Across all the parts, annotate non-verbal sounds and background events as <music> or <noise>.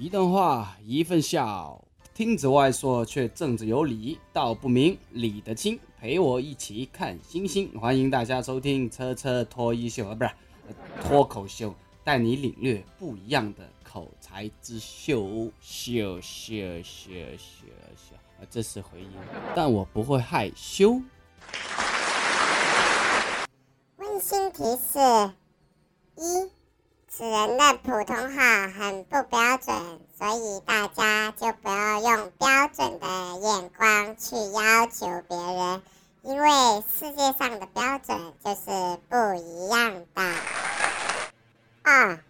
一段话，一份笑，听子外说却正子有理，道不明，理得清。陪我一起看星星，欢迎大家收听车车脱衣秀啊，不是脱口秀，带你领略不一样的口才之秀秀秀秀秀秀啊，这是回音，但我不会害羞。温馨提示：一。此人的普通话很不标准，所以大家就不要用标准的眼光去要求别人，因为世界上的标准就是不一样的。二，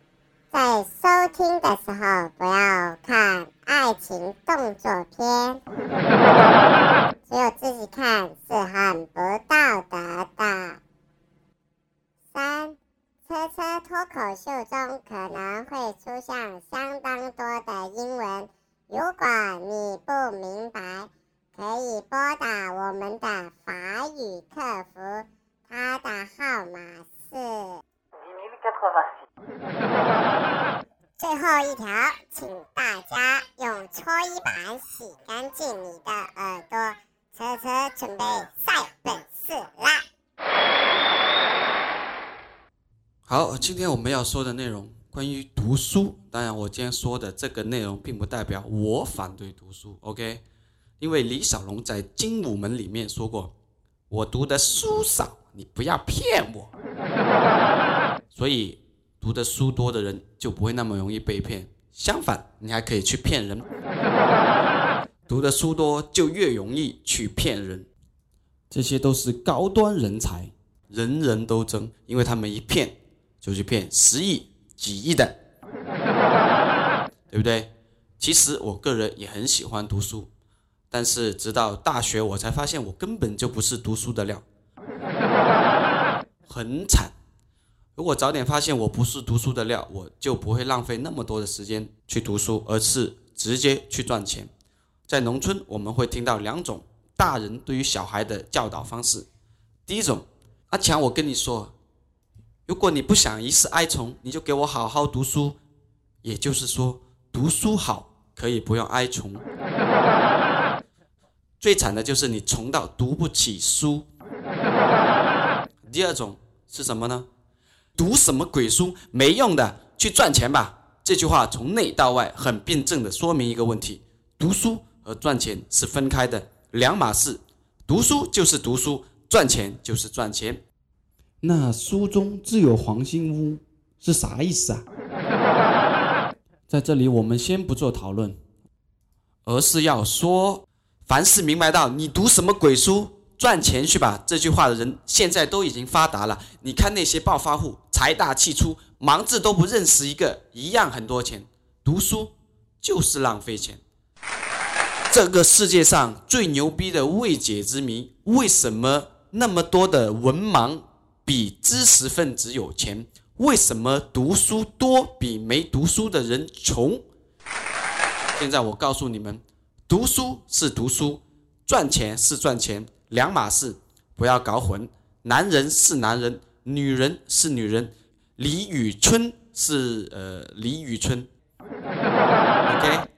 在收听的时候不要看爱情动作片，<laughs> 只有自己看是很不道德的。三。车车脱口秀中可能会出现相当多的英文，如果你不明白，可以拨打我们的法语客服，他的号码是。<laughs> 最后一条，请大家用搓衣板洗干净你的耳朵。车车准备赛本事啦！好，今天我们要说的内容关于读书。当然，我今天说的这个内容并不代表我反对读书，OK？因为李小龙在《精武门》里面说过：“我读的书少，你不要骗我。” <laughs> 所以，读的书多的人就不会那么容易被骗。相反，你还可以去骗人。<laughs> 读的书多就越容易去骗人。这些都是高端人才，人人都争，因为他们一骗。就去骗十亿、几亿的，<laughs> 对不对？其实我个人也很喜欢读书，但是直到大学我才发现我根本就不是读书的料，<laughs> 很惨。如果早点发现我不是读书的料，我就不会浪费那么多的时间去读书，而是直接去赚钱。在农村，我们会听到两种大人对于小孩的教导方式。第一种，阿强，我跟你说。如果你不想一世哀从，你就给我好好读书。也就是说，读书好可以不用哀从。最惨的就是你穷到读不起书。第二种是什么呢？读什么鬼书？没用的，去赚钱吧。这句话从内到外很辩证的说明一个问题：读书和赚钱是分开的两码事。读书就是读书，赚钱就是赚钱。那书中自有黄金屋是啥意思啊？在这里我们先不做讨论，而是要说，凡是明白到你读什么鬼书赚钱去吧这句话的人，现在都已经发达了。你看那些暴发户，财大气粗，盲字都不认识一个，一样很多钱。读书就是浪费钱。这个世界上最牛逼的未解之谜，为什么那么多的文盲？比知识分子有钱，为什么读书多比没读书的人穷？现在我告诉你们，读书是读书，赚钱是赚钱，两码事，不要搞混。男人是男人，女人是女人，李宇春是呃李宇春。OK。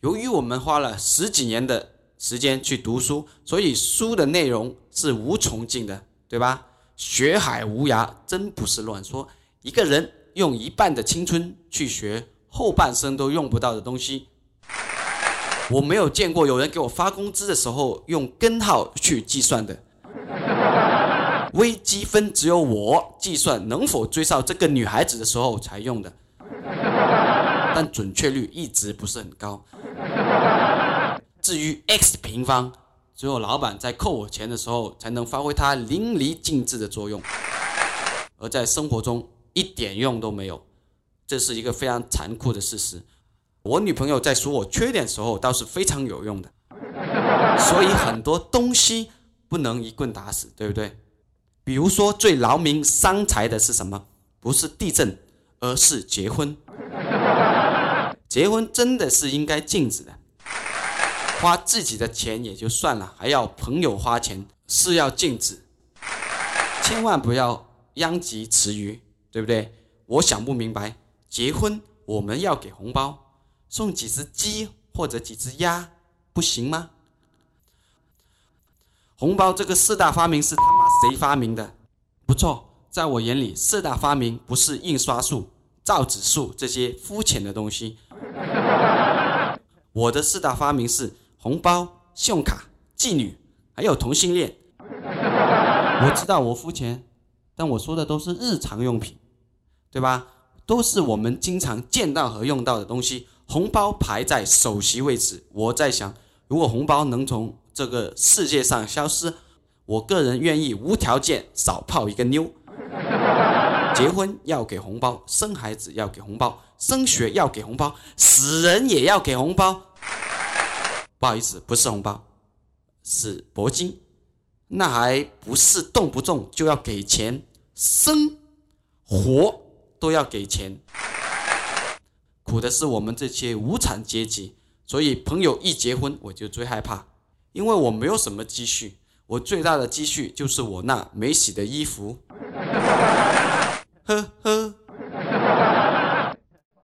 由于我们花了十几年的时间去读书，所以书的内容是无穷尽的，对吧？学海无涯，真不是乱说。一个人用一半的青春去学后半生都用不到的东西，我没有见过有人给我发工资的时候用根号去计算的。微积分只有我计算能否追上这个女孩子的时候才用的，但准确率一直不是很高。至于 x 平方。只有老板在扣我钱的时候，才能发挥它淋漓尽致的作用，而在生活中一点用都没有，这是一个非常残酷的事实。我女朋友在说我缺点时候，倒是非常有用的。所以很多东西不能一棍打死，对不对？比如说最劳民伤财的是什么？不是地震，而是结婚。结婚真的是应该禁止的。花自己的钱也就算了，还要朋友花钱，是要禁止，千万不要殃及池鱼，对不对？我想不明白，结婚我们要给红包，送几只鸡或者几只鸭，不行吗？红包这个四大发明是他妈谁发明的？不错，在我眼里，四大发明不是印刷术、造纸术这些肤浅的东西。<laughs> 我的四大发明是红包、信用卡、妓女，还有同性恋。我知道我肤浅，但我说的都是日常用品，对吧？都是我们经常见到和用到的东西。红包排在首席位置。我在想，如果红包能从这个世界上消失，我个人愿意无条件少泡一个妞。<laughs> 结婚要给红包，生孩子要给红包，升学要给红包，死人也要给红包。不好意思，不是红包，是铂金。那还不是动不动就要给钱，生活都要给钱。苦的是我们这些无产阶级，所以朋友一结婚我就最害怕，因为我没有什么积蓄，我最大的积蓄就是我那没洗的衣服。呵 <laughs> 呵。